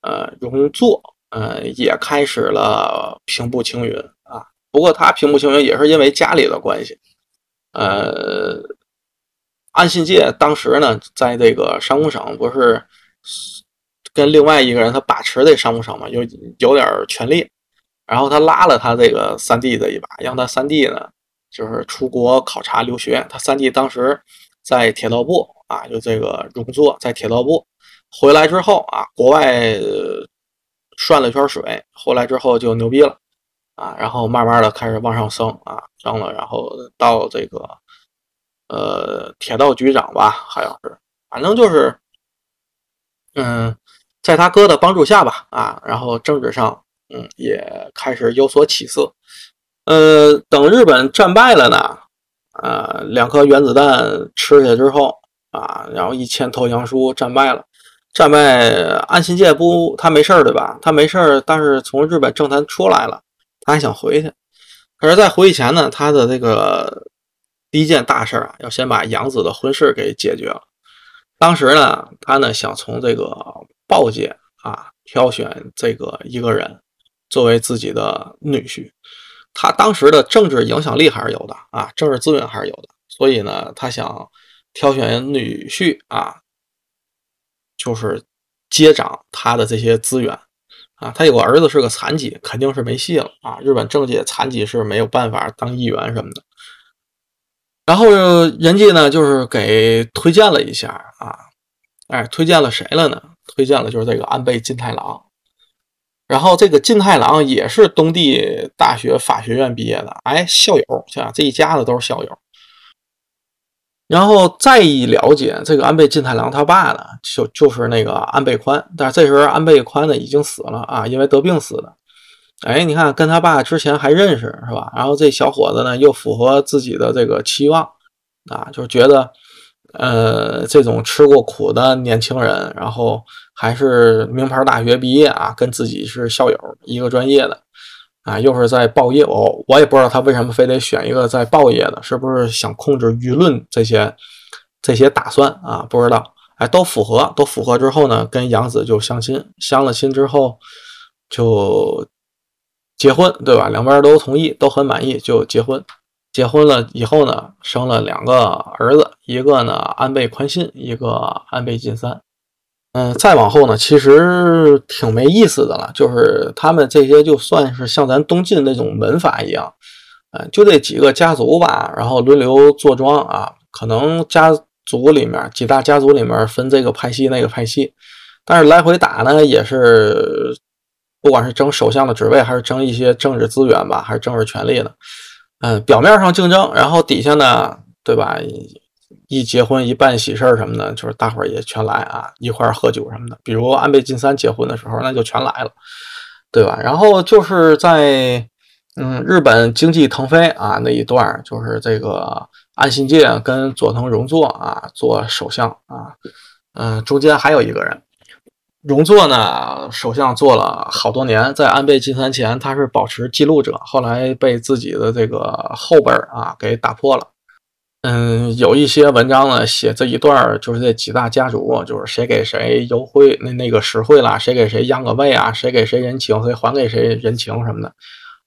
呃，荣作，呃，也开始了平步青云啊。不过他平步青云也是因为家里的关系。呃，安信介当时呢，在这个山东省不是。跟另外一个人，他把持这商务省嘛，有有点权力，然后他拉了他这个三弟的一把，让他三弟呢，就是出国考察留学。他三弟当时在铁道部啊，就这个荣作在铁道部回来之后啊，国外涮了圈水，回来之后就牛逼了啊，然后慢慢的开始往上升啊，升了，然后到这个呃铁道局长吧，好像是，反正就是嗯。在他哥的帮助下吧，啊，然后政治上，嗯，也开始有所起色。呃，等日本战败了呢，啊，两颗原子弹吃下之后，啊，然后一签投降书，战败了。战败，安信介不，他没事儿对吧？他没事儿，但是从日本政坛出来了，他还想回去。可是，在回去前呢，他的这个第一件大事啊，要先把杨子的婚事给解决了。当时呢，他呢想从这个。报界啊，挑选这个一个人作为自己的女婿，他当时的政治影响力还是有的啊，政治资源还是有的，所以呢，他想挑选女婿啊，就是接掌他的这些资源啊。他有个儿子是个残疾，肯定是没戏了啊。日本政界残疾是没有办法当议员什么的。然后人家呢，就是给推荐了一下啊，哎，推荐了谁了呢？推荐了就是这个安倍晋太郎，然后这个晋太郎也是东帝大学法学院毕业的，哎，校友，像这一家子都是校友。然后再一了解，这个安倍晋太郎他爸呢，就就是那个安倍宽，但是这时候安倍宽呢已经死了啊，因为得病死的。哎，你看跟他爸之前还认识是吧？然后这小伙子呢又符合自己的这个期望啊，就觉得。呃，这种吃过苦的年轻人，然后还是名牌大学毕业啊，跟自己是校友一个专业的啊，又是在报业，我我也不知道他为什么非得选一个在报业的，是不是想控制舆论这些这些打算啊？不知道，哎，都符合，都符合之后呢，跟杨子就相亲，相了亲之后就结婚，对吧？两边都同意，都很满意，就结婚。结婚了以后呢，生了两个儿子，一个呢安倍宽信，一个安倍晋三。嗯，再往后呢，其实挺没意思的了，就是他们这些就算是像咱东晋那种门阀一样，嗯，就这几个家族吧，然后轮流坐庄啊，可能家族里面几大家族里面分这个派系那个派系，但是来回打呢，也是不管是争首相的职位，还是争一些政治资源吧，还是政治权利的。嗯，表面上竞争，然后底下呢，对吧？一结婚一办喜事儿什么的，就是大伙儿也全来啊，一块儿喝酒什么的。比如安倍晋三结婚的时候，那就全来了，对吧？然后就是在嗯日本经济腾飞啊那一段，就是这个安信介跟佐藤荣作啊做首相啊，嗯，中间还有一个人。荣作呢，首相做了好多年，在安倍晋三前，他是保持记录者，后来被自己的这个后辈啊给打破了。嗯，有一些文章呢写这一段，就是这几大家族，就是谁给谁优惠，那那个实惠了，谁给谁让个位啊，谁给谁人情，谁还给谁人情什么的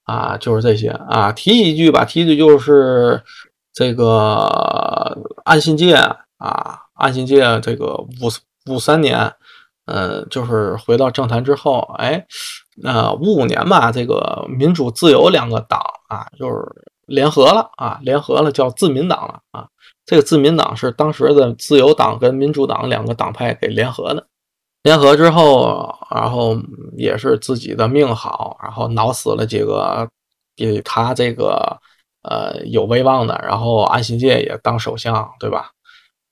啊，就是这些啊。提一句吧，提一句就是这个安信介啊，安信介这个五五三年。呃，就是回到政坛之后，哎，那五五年吧，这个民主自由两个党啊，就是联合了啊，联合了叫自民党了啊。这个自民党是当时的自由党跟民主党两个党派给联合的。联合之后，然后也是自己的命好，然后挠死了几个比他这个呃有威望的，然后安信介也当首相，对吧？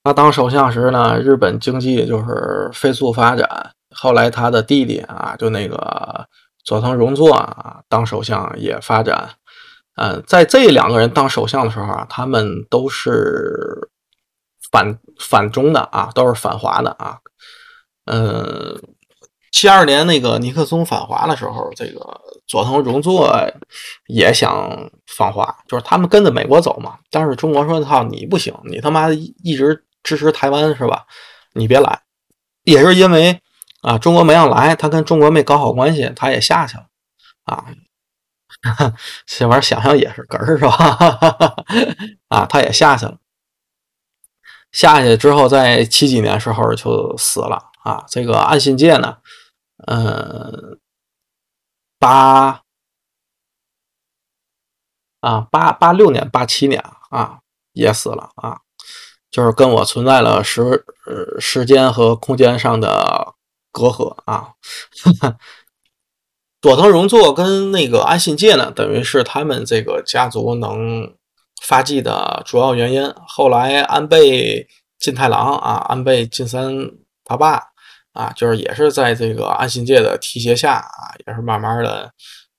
他当首相时呢，日本经济就是飞速发展，后来他的弟弟啊，就那个佐藤荣作啊，当首相也发展。嗯，在这两个人当首相的时候啊，他们都是反反中的啊，都是反华的啊。嗯，七二年那个尼克松反华的时候，这个佐藤荣作也想访华，就是他们跟着美国走嘛。但是中国说：“操，你不行，你他妈一直支持台湾是吧？你别来。”也是因为啊，中国没让来，他跟中国没搞好关系，他也下去了啊。这玩意儿想想也是哏儿是吧？啊，他也下去了。下去之后，在七几年时候就死了啊。这个岸信介呢，嗯，八啊八八六年、八七年啊也死了啊，就是跟我存在了时时间和空间上的隔阂啊。佐藤荣作跟那个安信介呢，等于是他们这个家族能发迹的主要原因。后来安倍晋太郎啊，安倍晋三他爸啊，就是也是在这个安信介的提携下啊，也是慢慢的，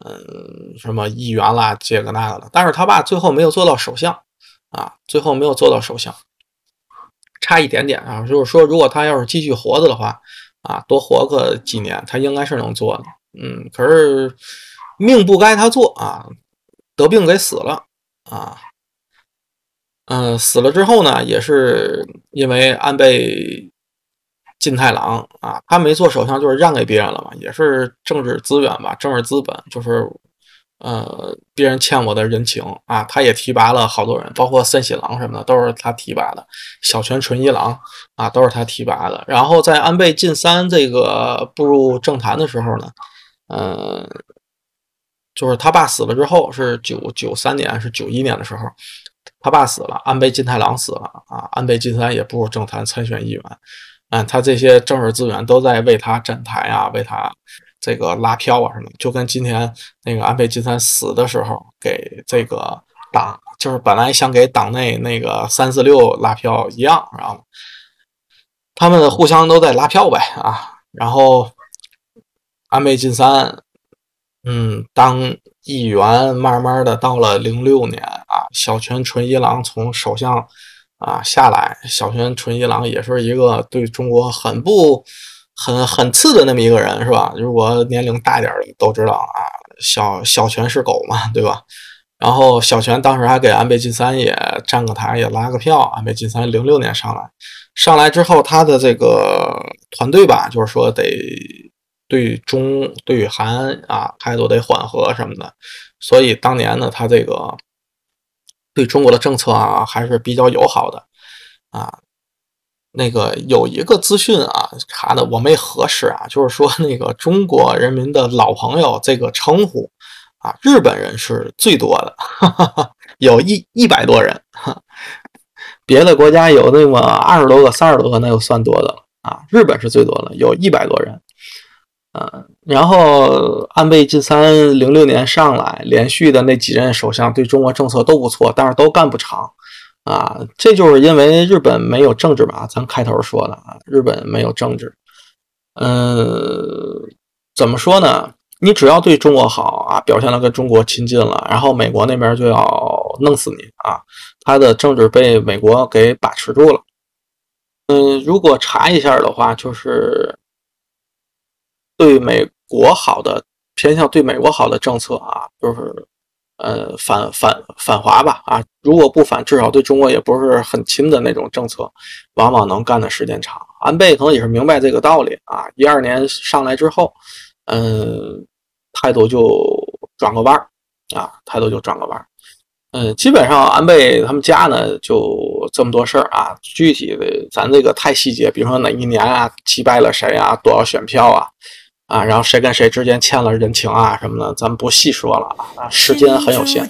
嗯，什么议员啦，这个那个的。但是他爸最后没有做到首相啊，最后没有做到首相，差一点点啊。就是说，如果他要是继续活着的话啊，多活个几年，他应该是能做的。嗯，可是命不该他做啊，得病给死了啊。嗯，死了之后呢，也是因为安倍晋太郎啊，他没做首相，就是让给别人了嘛，也是政治资源吧，政治资本，就是呃，别人欠我的人情啊。他也提拔了好多人，包括森喜朗什么的，都是他提拔的。小泉纯一郎啊，都是他提拔的。然后在安倍晋三这个步入政坛的时候呢。嗯，就是他爸死了之后，是九九三年，是九一年的时候，他爸死了，安倍晋太郎死了啊，安倍晋三也步入政坛参选议员，嗯，他这些政治资源都在为他站台啊，为他这个拉票啊什么，就跟今天那个安倍晋三死的时候给这个党，就是本来想给党内那个三四六拉票一样，然后他们互相都在拉票呗啊，然后。安倍晋三，嗯，当议员，慢慢的到了零六年啊，小泉纯一郎从首相啊下来，小泉纯一郎也是一个对中国很不很很次的那么一个人，是吧？如果年龄大点的都知道啊，小小泉是狗嘛，对吧？然后小泉当时还给安倍晋三也站个台，也拉个票。安倍晋三零六年上来，上来之后，他的这个团队吧，就是说得。对中对韩啊态度得缓和什么的，所以当年呢，他这个对中国的政策啊还是比较友好的啊。那个有一个资讯啊查的我没核实啊，就是说那个中国人民的老朋友这个称呼啊，日本人是最多的，哈哈有一一百多人，别的国家有那么二十多个、三十多个，那就算多的了啊。日本是最多的，有一百多人。嗯，然后安倍晋三零六年上来，连续的那几任首相对中国政策都不错，但是都干不长啊。这就是因为日本没有政治嘛，咱开头说的啊，日本没有政治。嗯，怎么说呢？你只要对中国好啊，表现的跟中国亲近了，然后美国那边就要弄死你啊。他的政治被美国给把持住了。嗯，如果查一下的话，就是。对美国好的偏向对美国好的政策啊，就是呃反反反华吧啊，如果不反，至少对中国也不是很亲的那种政策，往往能干的时间长。安倍可能也是明白这个道理啊，一二年上来之后，嗯，态度就转个弯儿啊，态度就转个弯儿。嗯，基本上安倍他们家呢就这么多事儿啊，具体的咱这个太细节，比如说哪一年啊击败了谁啊，多少选票啊。啊，然后谁跟谁之间欠了人情啊什么的，咱们不细说了啊，时间很有限。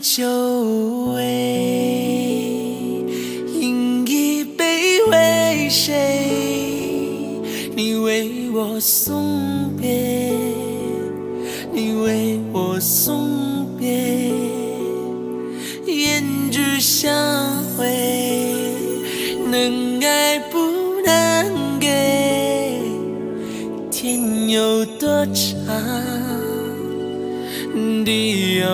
你为我送别，你为我送别，胭脂相能爱不能给，天。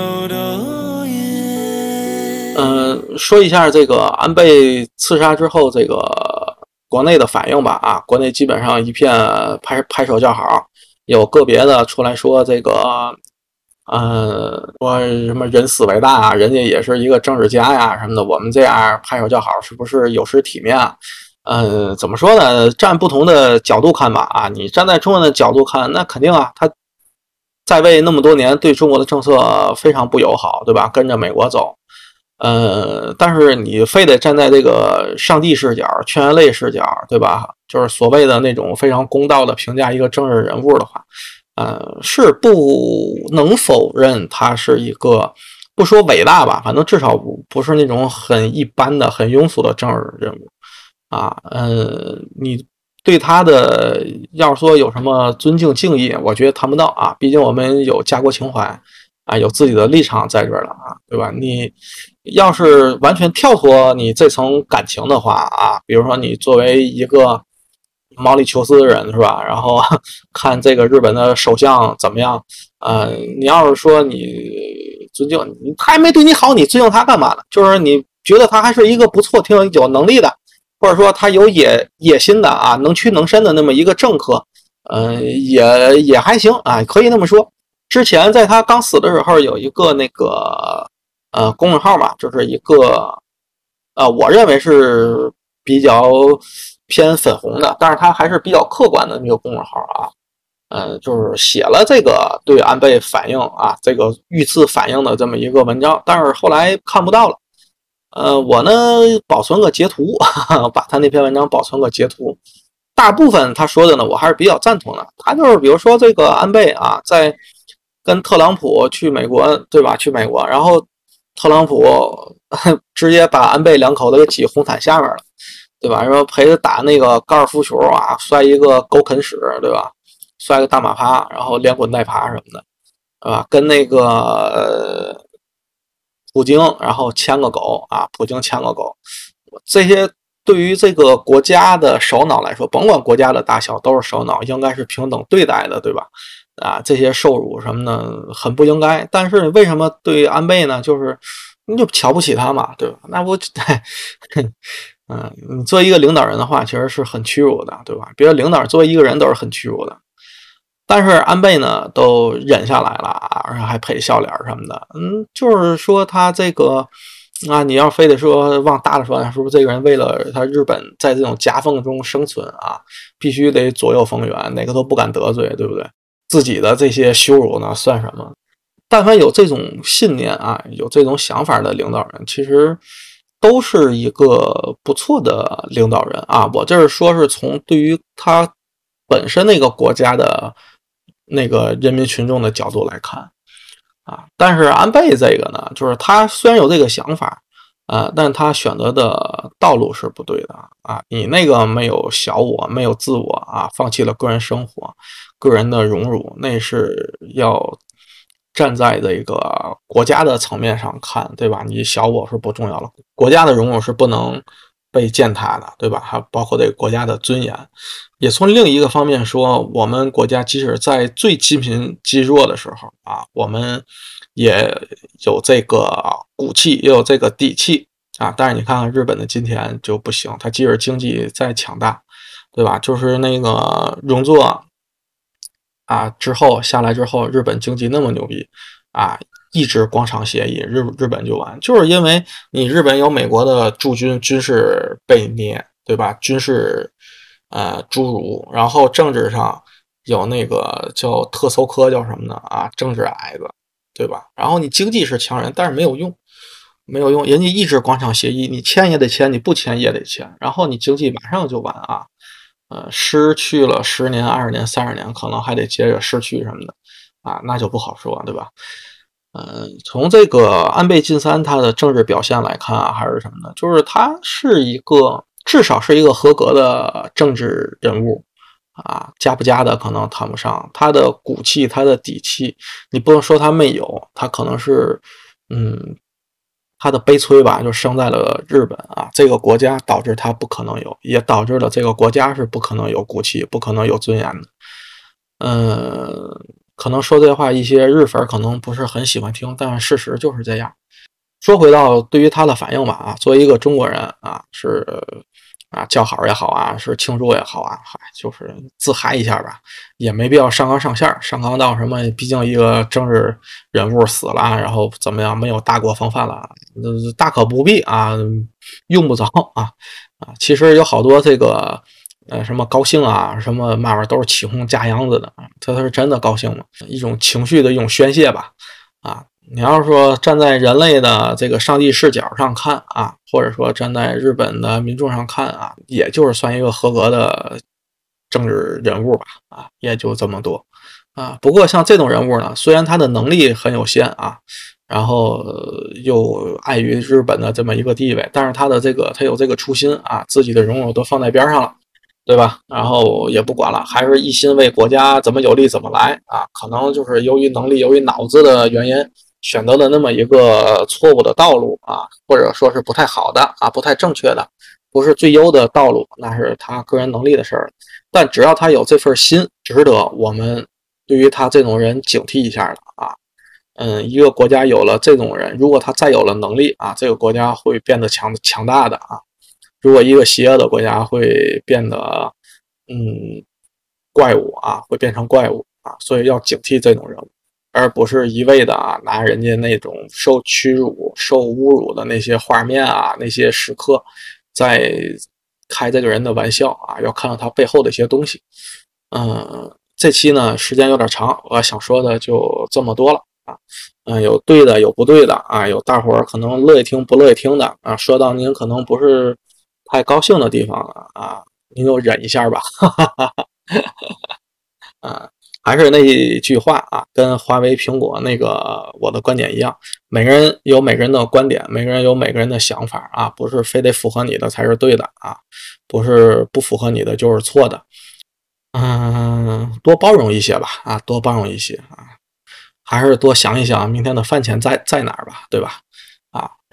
嗯，说一下这个安倍刺杀之后这个国内的反应吧。啊，国内基本上一片拍拍手叫好，有个别的出来说这个，呃，说什么人死为大啊，人家也是一个政治家呀什么的，我们这样拍手叫好是不是有失体面啊？呃，怎么说呢？站不同的角度看吧。啊，你站在中国的角度看，那肯定啊，他在位那么多年，对中国的政策非常不友好，对吧？跟着美国走。呃，但是你非得站在这个上帝视角、全人类视角，对吧？就是所谓的那种非常公道的评价一个政治人物的话，呃，是不能否认他是一个不说伟大吧，反正至少不不是那种很一般的、很庸俗的政治人物啊。呃，你对他的要是说有什么尊敬敬意，我觉得谈不到啊。毕竟我们有家国情怀啊，有自己的立场在这儿了啊，对吧？你。要是完全跳脱你这层感情的话啊，比如说你作为一个毛里求斯的人是吧？然后 看这个日本的首相怎么样？呃，你要是说你尊敬，他还没对你好，你尊敬他干嘛呢？就是你觉得他还是一个不错、挺有能力的，或者说他有野野心的啊，能屈能伸的那么一个政客，嗯，也也还行啊，可以那么说。之前在他刚死的时候，有一个那个。呃，公众号嘛，就是一个，呃，我认为是比较偏粉红的，但是他还是比较客观的那个公众号啊，呃，就是写了这个对安倍反应啊，这个遇刺反应的这么一个文章，但是后来看不到了，呃，我呢保存个截图，把他那篇文章保存个截图，大部分他说的呢，我还是比较赞同的，他就是比如说这个安倍啊，在跟特朗普去美国，对吧？去美国，然后。特朗普 直接把安倍两口子给挤红毯下面了，对吧？然后陪着打那个高尔夫球啊，摔一个狗啃屎，对吧？摔个大马趴，然后连滚带爬什么的，对吧？跟那个普京，然后牵个狗啊，普京牵个狗，这些对于这个国家的首脑来说，甭管国家的大小，都是首脑，应该是平等对待的，对吧？啊，这些受辱什么的很不应该，但是为什么对安倍呢？就是你就瞧不起他嘛，对吧？那不，嗯，你作为一个领导人的话，其实是很屈辱的，对吧？别的领导作为一个人都是很屈辱的，但是安倍呢都忍下来了啊，而且还配笑脸什么的，嗯，就是说他这个啊，你要非得说往大了说，是不是这个人为了他日本在这种夹缝中生存啊，必须得左右逢源，哪个都不敢得罪，对不对？自己的这些羞辱呢，算什么？但凡有这种信念啊，有这种想法的领导人，其实都是一个不错的领导人啊。我这是说，是从对于他本身那个国家的那个人民群众的角度来看啊。但是安倍这个呢，就是他虽然有这个想法啊，但他选择的道路是不对的啊。你那个没有小我，没有自我啊，放弃了个人生活。个人的荣辱，那是要站在这个国家的层面上看，对吧？你小我是不重要了，国家的荣辱是不能被践踏的，对吧？还包括这个国家的尊严。也从另一个方面说，我们国家即使在最积贫积弱的时候啊，我们也有这个骨气，也有这个底气啊。但是你看看日本的今天就不行，它即使经济再强大，对吧？就是那个容作。啊，之后下来之后，日本经济那么牛逼，啊，一纸广场协议，日日本就完，就是因为你日本有美国的驻军，军事被捏，对吧？军事呃侏儒，然后政治上有那个叫特搜科叫什么呢？啊，政治矮子，对吧？然后你经济是强人，但是没有用，没有用，人家一纸广场协议，你签也得签，你不签也得签，然后你经济马上就完啊。呃，失去了十年、二十年、三十年，可能还得接着失去什么的，啊，那就不好说，对吧？嗯，从这个安倍晋三他的政治表现来看啊，还是什么呢？就是他是一个至少是一个合格的政治人物啊，加不加的可能谈不上，他的骨气、他的底气，你不能说他没有，他可能是，嗯。他的悲催吧，就生在了日本啊，这个国家导致他不可能有，也导致了这个国家是不可能有骨气、不可能有尊严的。嗯，可能说这话一些日粉可能不是很喜欢听，但事实就是这样。说回到对于他的反应吧，啊，作为一个中国人啊，是啊叫好也好啊，是庆祝也好啊，嗨，就是自嗨一下吧，也没必要上纲上线上纲到什么，毕竟一个政治人物死了，然后怎么样，没有大国风范了，大可不必啊，用不着啊啊，其实有好多这个呃什么高兴啊，什么慢慢都是起哄加秧子的，他他是真的高兴吗？一种情绪的一种宣泄吧，啊。你要是说站在人类的这个上帝视角上看啊，或者说站在日本的民众上看啊，也就是算一个合格的政治人物吧，啊，也就这么多啊。不过像这种人物呢，虽然他的能力很有限啊，然后又碍于日本的这么一个地位，但是他的这个他有这个初心啊，自己的荣辱都放在边上了。对吧？然后也不管了，还是一心为国家怎么有利怎么来啊？可能就是由于能力、由于脑子的原因，选择了那么一个错误的道路啊，或者说是不太好的啊，不太正确的，不是最优的道路，那是他个人能力的事儿。但只要他有这份心，值得我们对于他这种人警惕一下的啊。嗯，一个国家有了这种人，如果他再有了能力啊，这个国家会变得强强大的啊。如果一个邪恶的国家会变得，嗯，怪物啊，会变成怪物啊，所以要警惕这种人物，而不是一味的啊拿人家那种受屈辱、受侮辱的那些画面啊、那些时刻，在开这个人的玩笑啊，要看到他背后的一些东西。嗯，这期呢时间有点长，我想说的就这么多了啊。嗯，有对的，有不对的啊，有大伙儿可能乐意听不乐意听的啊，说到您可能不是。太高兴的地方了啊！您就忍一下吧，哈哈哈哈啊，还是那一句话啊，跟华为、苹果那个我的观点一样，每个人有每个人的观点，每个人有每个人的想法啊，不是非得符合你的才是对的啊，不是不符合你的就是错的，嗯，多包容一些吧啊，多包容一些啊，还是多想一想明天的饭钱在在哪儿吧，对吧？啊，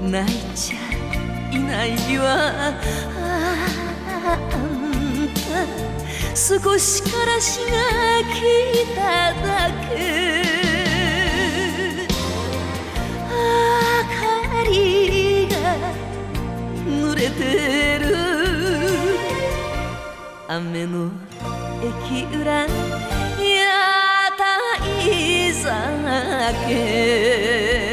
泣いちゃいないわ。あんた少しからしが来ただけ。明かりが濡れてる。雨の駅裏屋台酒